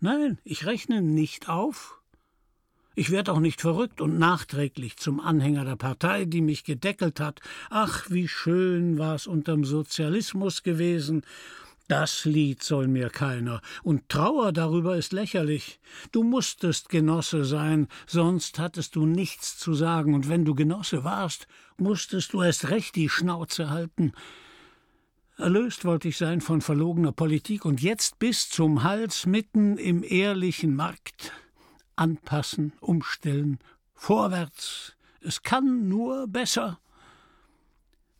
Nein, ich rechne nicht auf. Ich werde auch nicht verrückt und nachträglich zum Anhänger der Partei, die mich gedeckelt hat. Ach, wie schön war's unterm Sozialismus gewesen. Das Lied soll mir keiner, und Trauer darüber ist lächerlich. Du musstest Genosse sein, sonst hattest du nichts zu sagen, und wenn du Genosse warst, musstest du erst recht die Schnauze halten. Erlöst wollte ich sein von verlogener Politik und jetzt bis zum Hals mitten im ehrlichen Markt. Anpassen, umstellen, vorwärts. Es kann nur besser.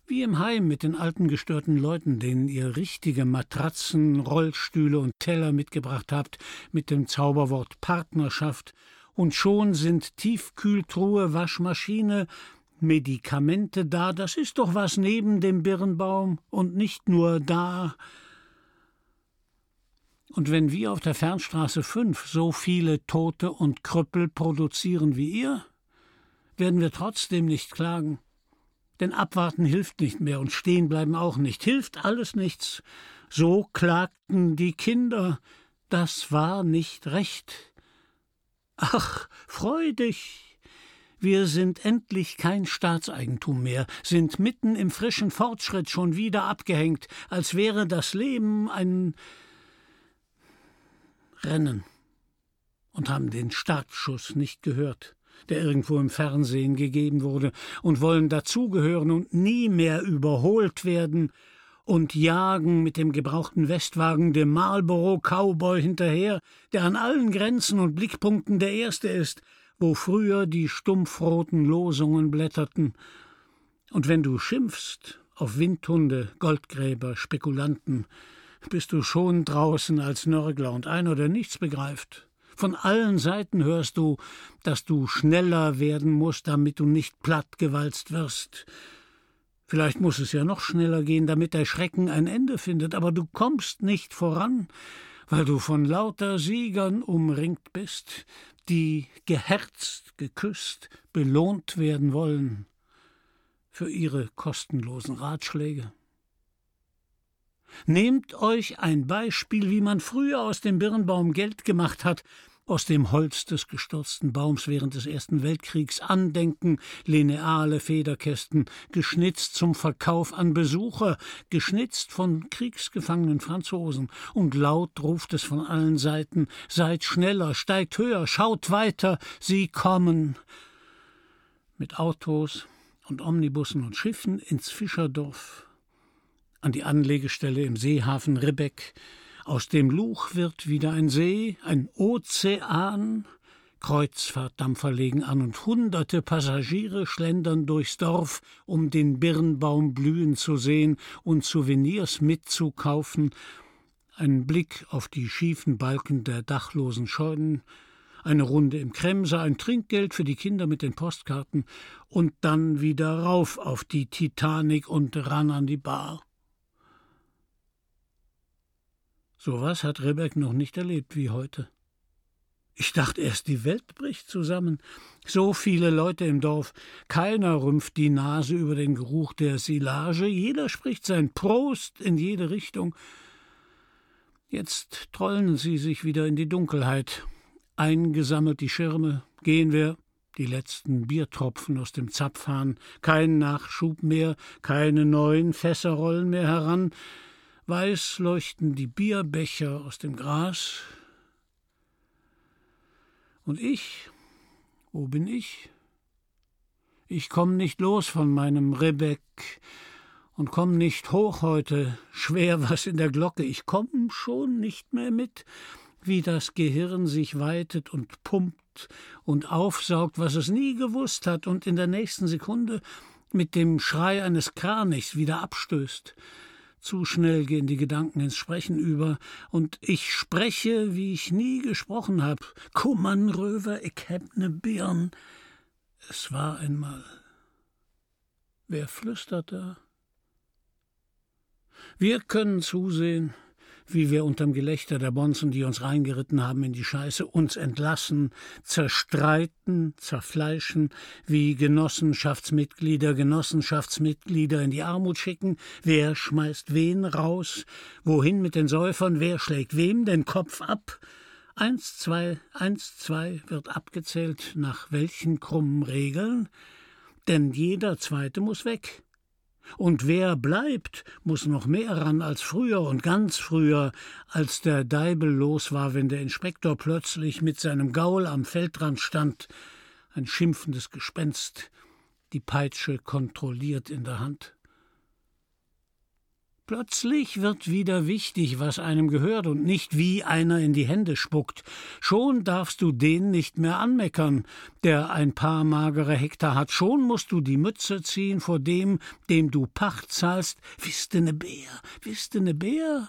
Wie im Heim mit den alten gestörten Leuten, denen ihr richtige Matratzen, Rollstühle und Teller mitgebracht habt, mit dem Zauberwort Partnerschaft, und schon sind Tiefkühltruhe, Waschmaschine, Medikamente da, das ist doch was neben dem Birnbaum und nicht nur da. Und wenn wir auf der Fernstraße 5 so viele Tote und Krüppel produzieren wie ihr, werden wir trotzdem nicht klagen. Denn abwarten hilft nicht mehr und stehen bleiben auch nicht, hilft alles nichts. So klagten die Kinder, das war nicht recht. Ach, freu dich, wir sind endlich kein Staatseigentum mehr, sind mitten im frischen Fortschritt schon wieder abgehängt, als wäre das Leben ein Rennen und haben den Startschuss nicht gehört, der irgendwo im Fernsehen gegeben wurde, und wollen dazugehören und nie mehr überholt werden und jagen mit dem gebrauchten Westwagen dem Marlboro Cowboy hinterher, der an allen Grenzen und Blickpunkten der Erste ist, wo früher die stumpfroten Losungen blätterten. Und wenn du schimpfst auf Windhunde, Goldgräber, Spekulanten, bist du schon draußen als Nörgler und einer, der nichts begreift. Von allen Seiten hörst du, dass du schneller werden musst, damit du nicht plattgewalzt wirst. Vielleicht muss es ja noch schneller gehen, damit der Schrecken ein Ende findet, aber du kommst nicht voran, weil du von lauter Siegern umringt bist, die geherzt, geküsst, belohnt werden wollen für ihre kostenlosen Ratschläge. Nehmt euch ein Beispiel, wie man früher aus dem Birnbaum Geld gemacht hat, aus dem Holz des gestürzten Baums während des Ersten Weltkriegs Andenken, lineale Federkästen, geschnitzt zum Verkauf an Besucher, geschnitzt von kriegsgefangenen Franzosen, und laut ruft es von allen Seiten Seid schneller, steigt höher, schaut weiter, sie kommen. Mit Autos und Omnibussen und Schiffen ins Fischerdorf, an die Anlegestelle im Seehafen Ribbeck, aus dem Luch wird wieder ein See, ein Ozean. Kreuzfahrtdampfer legen an und hunderte Passagiere schlendern durchs Dorf, um den Birnbaum blühen zu sehen und Souvenirs mitzukaufen. Ein Blick auf die schiefen Balken der dachlosen Scheunen, eine Runde im Kremser, ein Trinkgeld für die Kinder mit den Postkarten und dann wieder rauf auf die Titanic und ran an die Bar. So was hat Rebek noch nicht erlebt wie heute. Ich dachte erst, die Welt bricht zusammen. So viele Leute im Dorf, keiner rümpft die Nase über den Geruch der Silage, jeder spricht sein Prost in jede Richtung. Jetzt trollen sie sich wieder in die Dunkelheit. Eingesammelt die Schirme, gehen wir, die letzten Biertropfen aus dem Zapfhahn, kein Nachschub mehr, keine neuen Fässer rollen mehr heran, Weiß leuchten die Bierbecher aus dem Gras. Und ich, wo bin ich? Ich komm nicht los von meinem Rebeck und komm nicht hoch heute, schwer was in der Glocke. Ich komm schon nicht mehr mit, wie das Gehirn sich weitet und pumpt und aufsaugt, was es nie gewusst hat und in der nächsten Sekunde mit dem Schrei eines Kranichs wieder abstößt. Zu schnell gehen die Gedanken ins Sprechen über, und ich spreche, wie ich nie gesprochen hab. Kummernröver, ich heb ne Birn. Es war einmal. Wer flüstert da? Wir können zusehen, wie wir unterm Gelächter der Bonzen, die uns reingeritten haben in die Scheiße, uns entlassen, zerstreiten, zerfleischen, wie Genossenschaftsmitglieder Genossenschaftsmitglieder in die Armut schicken, wer schmeißt wen raus, wohin mit den Säufern, wer schlägt wem den Kopf ab, Eins, zwei, eins, zwei wird abgezählt nach welchen krummen Regeln? Denn jeder zweite muss weg. Und wer bleibt, muss noch mehr ran als früher und ganz früher, als der Deibel los war, wenn der Inspektor plötzlich mit seinem Gaul am Feldrand stand, ein schimpfendes Gespenst, die Peitsche kontrolliert in der Hand. Plötzlich wird wieder wichtig, was einem gehört und nicht wie einer in die Hände spuckt. Schon darfst du den nicht mehr anmeckern, der ein paar magere Hektar hat. Schon musst du die Mütze ziehen vor dem, dem du Pacht zahlst. Wisste ne Bär, wisste ne Bär.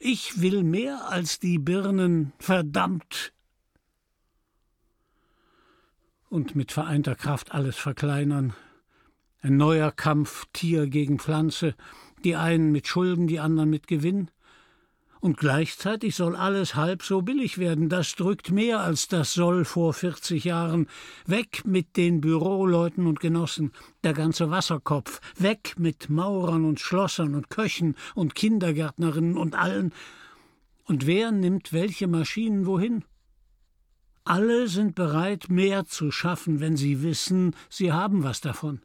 Ich will mehr als die Birnen, verdammt. Und mit vereinter Kraft alles verkleinern. Ein neuer Kampf Tier gegen Pflanze, die einen mit Schulden, die anderen mit Gewinn. Und gleichzeitig soll alles halb so billig werden. Das drückt mehr als das soll vor 40 Jahren. Weg mit den Büroleuten und Genossen, der ganze Wasserkopf. Weg mit Maurern und Schlossern und Köchen und Kindergärtnerinnen und allen. Und wer nimmt welche Maschinen wohin? Alle sind bereit, mehr zu schaffen, wenn sie wissen, sie haben was davon.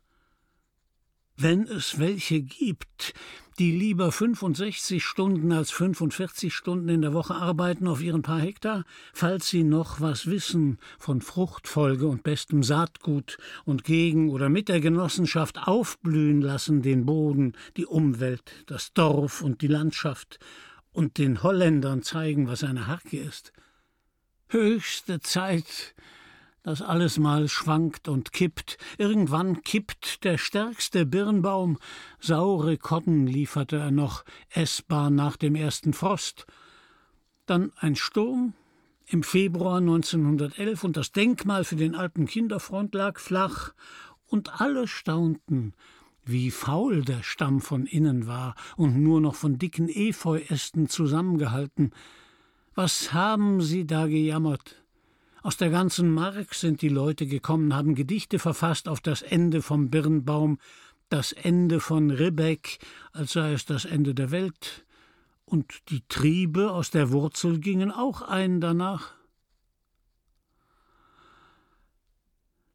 Wenn es welche gibt, die lieber 65 Stunden als 45 Stunden in der Woche arbeiten auf ihren paar Hektar, falls sie noch was wissen von Fruchtfolge und bestem Saatgut und gegen oder mit der Genossenschaft aufblühen lassen den Boden, die Umwelt, das Dorf und die Landschaft und den Holländern zeigen, was eine Harke ist. Höchste Zeit, dass alles mal schwankt und kippt. Irgendwann kippt der stärkste Birnbaum. Saure Kodden lieferte er noch, essbar nach dem ersten Frost. Dann ein Sturm im Februar 1911 und das Denkmal für den alten Kinderfront lag flach und alle staunten, wie faul der Stamm von innen war und nur noch von dicken Efeuästen zusammengehalten. Was haben sie da gejammert? Aus der ganzen Mark sind die Leute gekommen, haben Gedichte verfasst auf das Ende vom Birnbaum, das Ende von Ribbeck, als sei es das Ende der Welt, und die Triebe aus der Wurzel gingen auch ein danach.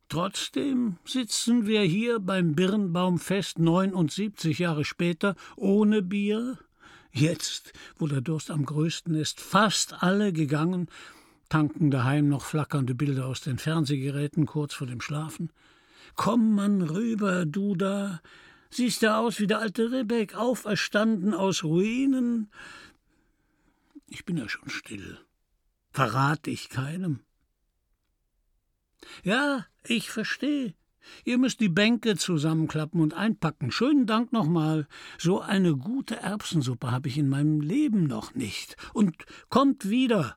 Trotzdem sitzen wir hier beim Birnbaumfest 79 Jahre später ohne Bier. Jetzt, wo der Durst am größten ist, fast alle gegangen, tanken daheim noch flackernde Bilder aus den Fernsehgeräten kurz vor dem Schlafen. Komm, Mann, rüber, du da. Siehst du aus wie der alte Rebek, auferstanden aus Ruinen? Ich bin ja schon still. Verrat ich keinem. Ja, ich verstehe. Ihr müsst die Bänke zusammenklappen und einpacken. Schönen Dank nochmal. So eine gute Erbsensuppe habe ich in meinem Leben noch nicht. Und kommt wieder.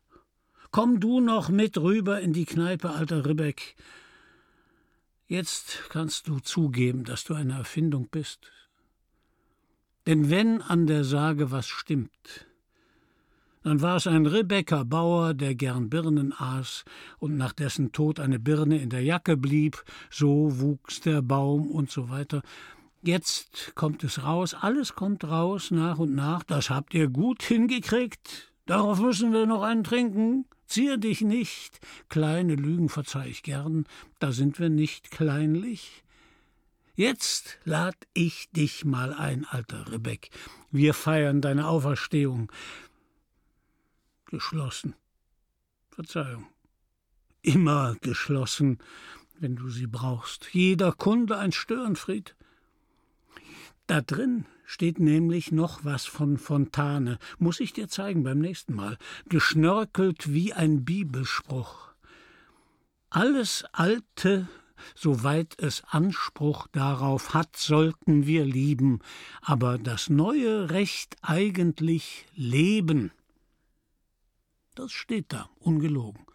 Komm du noch mit rüber in die Kneipe, alter Ribbeck. Jetzt kannst du zugeben, dass du eine Erfindung bist. Denn wenn an der Sage was stimmt, dann war es ein Rebecca Bauer, der gern Birnen aß und nach dessen Tod eine Birne in der Jacke blieb, so wuchs der Baum und so weiter. Jetzt kommt es raus, alles kommt raus nach und nach, das habt ihr gut hingekriegt. Darauf müssen wir noch einen trinken. Zier dich nicht. Kleine Lügen verzeih ich gern, da sind wir nicht kleinlich. Jetzt lad ich dich mal ein, alter Rebeck. Wir feiern deine Auferstehung. Geschlossen. Verzeihung. Immer geschlossen, wenn du sie brauchst. Jeder Kunde ein Störenfried. Da drin steht nämlich noch was von Fontane. Muss ich dir zeigen beim nächsten Mal. Geschnörkelt wie ein Bibelspruch. Alles Alte, soweit es Anspruch darauf hat, sollten wir lieben, aber das neue Recht eigentlich leben. Das steht da, ungelogen.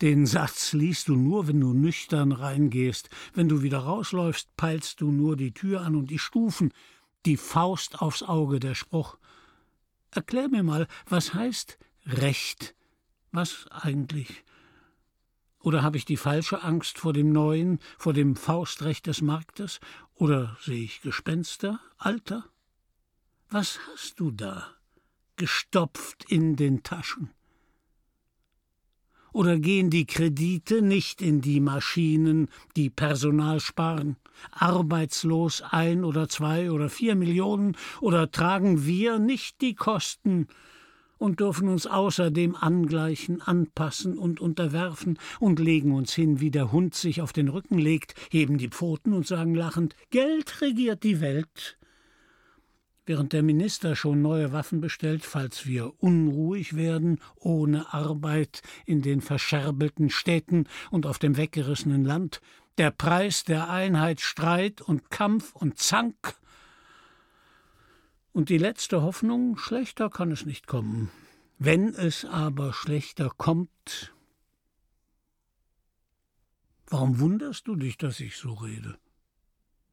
Den Satz liest du nur, wenn du nüchtern reingehst. Wenn du wieder rausläufst, peilst du nur die Tür an und die Stufen. Die Faust aufs Auge, der Spruch. Erklär mir mal, was heißt Recht? Was eigentlich? Oder habe ich die falsche Angst vor dem Neuen, vor dem Faustrecht des Marktes? Oder sehe ich Gespenster, Alter? Was hast du da, gestopft in den Taschen? Oder gehen die Kredite nicht in die Maschinen, die Personal sparen? Arbeitslos ein oder zwei oder vier Millionen? Oder tragen wir nicht die Kosten und dürfen uns außerdem angleichen, anpassen und unterwerfen und legen uns hin, wie der Hund sich auf den Rücken legt, heben die Pfoten und sagen lachend Geld regiert die Welt während der Minister schon neue Waffen bestellt, falls wir unruhig werden, ohne Arbeit in den verscherbelten Städten und auf dem weggerissenen Land, der Preis der Einheit Streit und Kampf und Zank. Und die letzte Hoffnung, schlechter kann es nicht kommen. Wenn es aber schlechter kommt, warum wunderst du dich, dass ich so rede?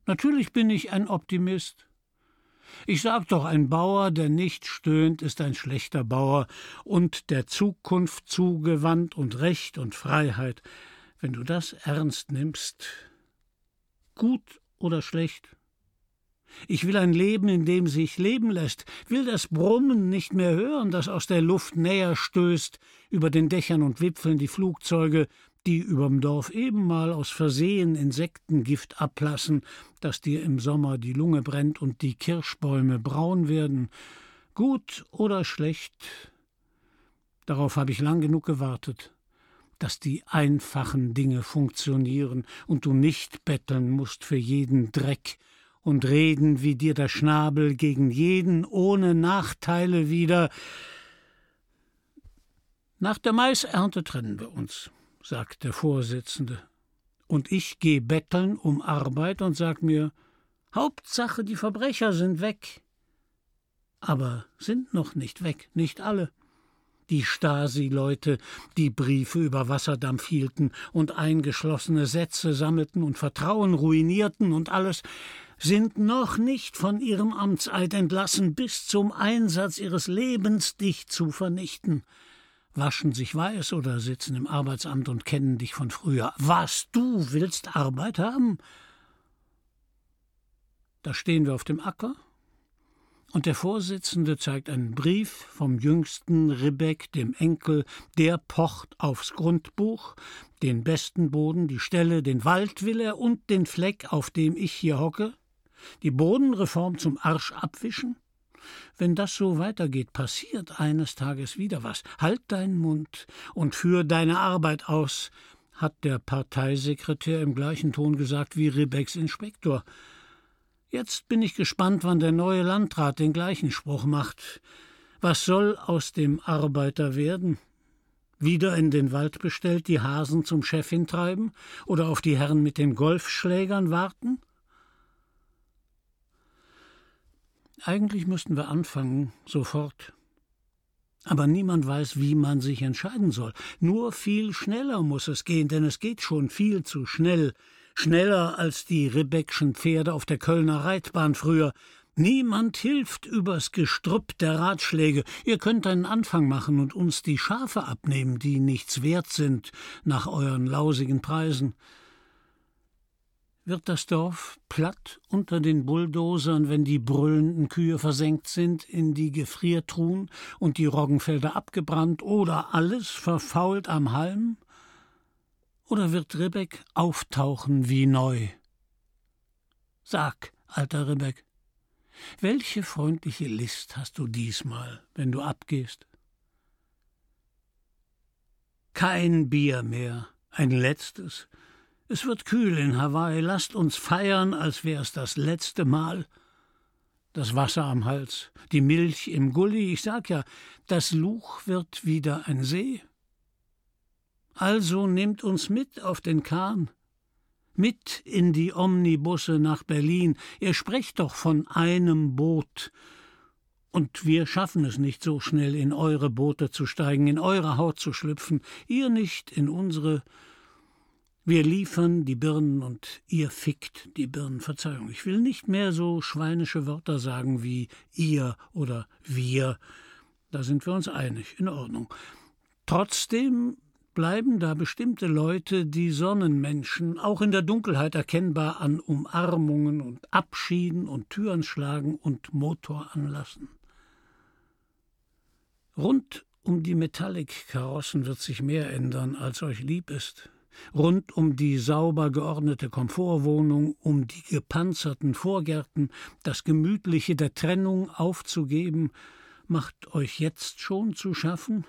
Natürlich bin ich ein Optimist. Ich sag doch, ein Bauer, der nicht stöhnt, ist ein schlechter Bauer und der Zukunft zugewandt und Recht und Freiheit. Wenn du das ernst nimmst, gut oder schlecht? Ich will ein Leben, in dem sich leben lässt, will das Brummen nicht mehr hören, das aus der Luft näher stößt, über den Dächern und Wipfeln die Flugzeuge, die überm Dorf eben mal aus Versehen Insektengift ablassen, dass dir im Sommer die Lunge brennt und die Kirschbäume braun werden. Gut oder schlecht? Darauf habe ich lang genug gewartet, dass die einfachen Dinge funktionieren und du nicht betteln musst für jeden Dreck und reden wie dir der Schnabel gegen jeden ohne Nachteile wieder. Nach der Maisernte trennen wir uns sagt der Vorsitzende. Und ich geh betteln um Arbeit und sag mir, Hauptsache, die Verbrecher sind weg. Aber sind noch nicht weg, nicht alle. Die Stasi-Leute, die Briefe über Wasserdampf hielten und eingeschlossene Sätze sammelten und Vertrauen ruinierten und alles, sind noch nicht von ihrem Amtseid entlassen, bis zum Einsatz ihres Lebens dich zu vernichten waschen sich weiß oder sitzen im Arbeitsamt und kennen dich von früher. Was, du willst Arbeit haben? Da stehen wir auf dem Acker, und der Vorsitzende zeigt einen Brief vom jüngsten Ribbeck, dem Enkel, der pocht aufs Grundbuch, den besten Boden, die Stelle, den Wald will er und den Fleck, auf dem ich hier hocke, die Bodenreform zum Arsch abwischen, wenn das so weitergeht, passiert eines Tages wieder was. Halt deinen Mund und führ deine Arbeit aus, hat der Parteisekretär im gleichen Ton gesagt wie Rebecks Inspektor. Jetzt bin ich gespannt, wann der neue Landrat den gleichen Spruch macht. Was soll aus dem Arbeiter werden? Wieder in den Wald bestellt, die Hasen zum Chef hintreiben oder auf die Herren mit den Golfschlägern warten? Eigentlich müssten wir anfangen, sofort. Aber niemand weiß, wie man sich entscheiden soll. Nur viel schneller muss es gehen, denn es geht schon viel zu schnell. Schneller als die Rebeckschen Pferde auf der Kölner Reitbahn früher. Niemand hilft übers Gestrüpp der Ratschläge. Ihr könnt einen Anfang machen und uns die Schafe abnehmen, die nichts wert sind, nach euren lausigen Preisen wird das Dorf platt unter den Bulldosern, wenn die brüllenden Kühe versenkt sind in die Gefriertruhen und die Roggenfelder abgebrannt oder alles verfault am Halm? Oder wird Ribbeck auftauchen wie neu? Sag, alter Ribbeck, welche freundliche List hast du diesmal, wenn du abgehst? Kein Bier mehr, ein letztes, es wird kühl in Hawaii, lasst uns feiern, als wär's das letzte Mal. Das Wasser am Hals, die Milch im Gully, ich sag ja, das Luch wird wieder ein See. Also nehmt uns mit auf den Kahn, mit in die Omnibusse nach Berlin. Ihr sprecht doch von einem Boot. Und wir schaffen es nicht so schnell, in eure Boote zu steigen, in eure Haut zu schlüpfen, ihr nicht in unsere, wir liefern die Birnen und ihr fickt die Birnen. Verzeihung, ich will nicht mehr so schweinische Wörter sagen wie ihr oder wir. Da sind wir uns einig, in Ordnung. Trotzdem bleiben da bestimmte Leute, die Sonnenmenschen, auch in der Dunkelheit erkennbar an Umarmungen und Abschieden und Türen schlagen und Motor anlassen. Rund um die Metallic-Karossen wird sich mehr ändern, als euch lieb ist. Rund um die sauber geordnete Komfortwohnung, um die gepanzerten Vorgärten, das Gemütliche der Trennung aufzugeben, macht euch jetzt schon zu schaffen?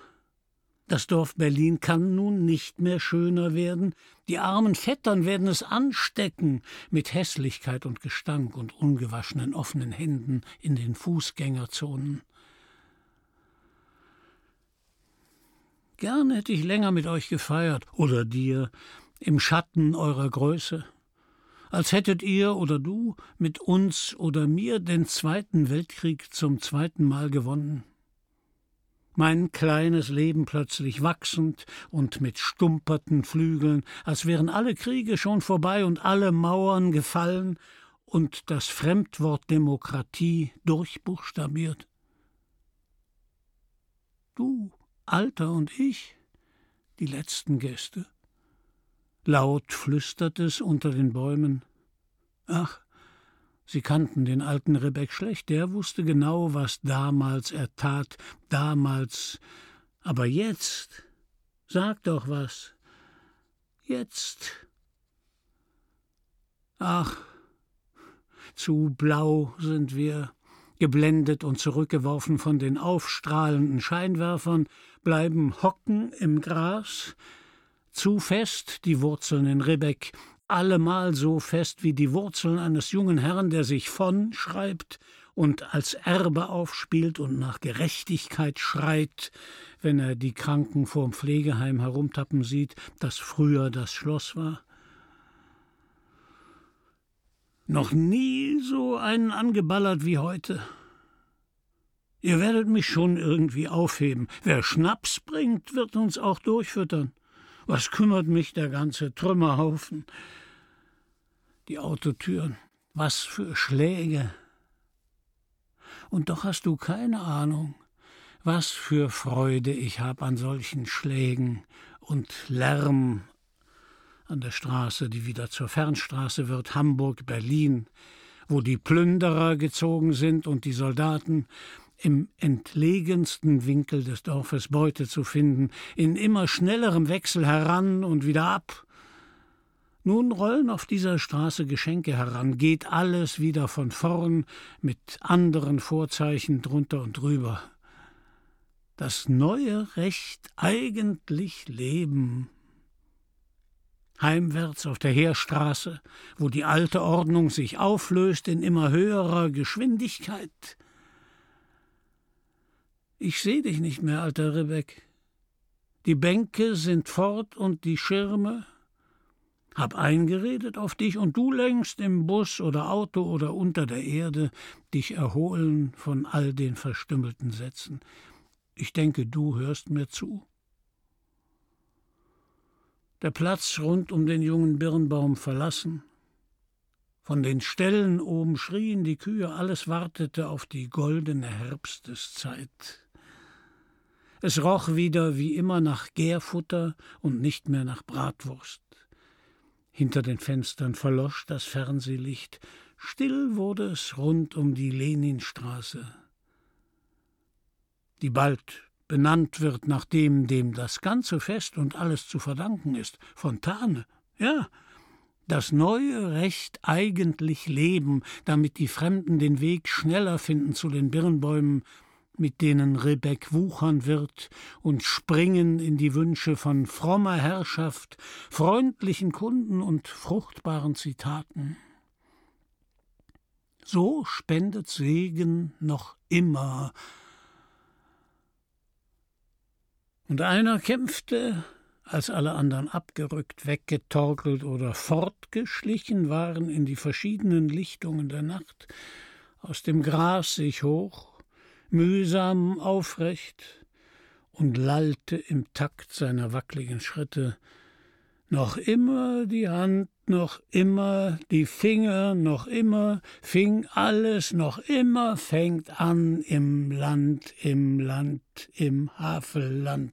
Das Dorf Berlin kann nun nicht mehr schöner werden. Die armen Vettern werden es anstecken mit Hässlichkeit und Gestank und ungewaschenen offenen Händen in den Fußgängerzonen. Gern hätte ich länger mit euch gefeiert, oder dir, im Schatten eurer Größe, als hättet ihr oder du mit uns oder mir den Zweiten Weltkrieg zum zweiten Mal gewonnen. Mein kleines Leben plötzlich wachsend und mit stumperten Flügeln, als wären alle Kriege schon vorbei und alle Mauern gefallen und das Fremdwort Demokratie durchbuchstabiert. Du Alter und ich, die letzten Gäste. Laut flüstert es unter den Bäumen. Ach, sie kannten den alten Rebeck schlecht, der wusste genau, was damals er tat, damals. Aber jetzt, sag doch was. Jetzt. Ach, zu blau sind wir, geblendet und zurückgeworfen von den aufstrahlenden Scheinwerfern, bleiben hocken im Gras, zu fest die Wurzeln in Ribbeck, allemal so fest wie die Wurzeln eines jungen Herrn, der sich von schreibt und als Erbe aufspielt und nach Gerechtigkeit schreit, wenn er die Kranken vorm Pflegeheim herumtappen sieht, das früher das Schloss war. Noch nie so einen angeballert wie heute. Ihr werdet mich schon irgendwie aufheben. Wer Schnaps bringt, wird uns auch durchfüttern. Was kümmert mich der ganze Trümmerhaufen? Die Autotüren. Was für Schläge. Und doch hast du keine Ahnung, was für Freude ich hab an solchen Schlägen und Lärm an der Straße, die wieder zur Fernstraße wird, Hamburg, Berlin, wo die Plünderer gezogen sind und die Soldaten, im entlegensten Winkel des Dorfes Beute zu finden, in immer schnellerem Wechsel heran und wieder ab. Nun rollen auf dieser Straße Geschenke heran, geht alles wieder von vorn mit anderen Vorzeichen drunter und drüber. Das neue Recht eigentlich leben heimwärts auf der Heerstraße, wo die alte Ordnung sich auflöst in immer höherer Geschwindigkeit. Ich seh dich nicht mehr, alter Rebeck. Die Bänke sind fort und die Schirme. Hab eingeredet auf dich und du längst im Bus oder Auto oder unter der Erde dich erholen von all den verstümmelten Sätzen. Ich denke, du hörst mir zu. Der Platz rund um den jungen Birnbaum verlassen. Von den Ställen oben schrien die Kühe, alles wartete auf die goldene Herbsteszeit. Es roch wieder wie immer nach Gärfutter und nicht mehr nach Bratwurst. Hinter den Fenstern verlosch das Fernsehlicht, still wurde es rund um die Leninstraße, die bald benannt wird nach dem, dem das ganze Fest und alles zu verdanken ist, Fontane. Ja, das neue Recht eigentlich leben, damit die Fremden den Weg schneller finden zu den Birnbäumen, mit denen Rebeck wuchern wird und springen in die Wünsche von frommer Herrschaft, freundlichen Kunden und fruchtbaren Zitaten. So spendet Segen noch immer Und einer kämpfte, als alle anderen abgerückt, weggetorkelt oder fortgeschlichen waren in die verschiedenen Lichtungen der Nacht, aus dem Gras sich hoch, mühsam aufrecht und lallte im Takt seiner wackligen Schritte, noch immer die Hand, noch immer die Finger, noch immer fing alles, noch immer fängt an im Land, im Land, im Havelland.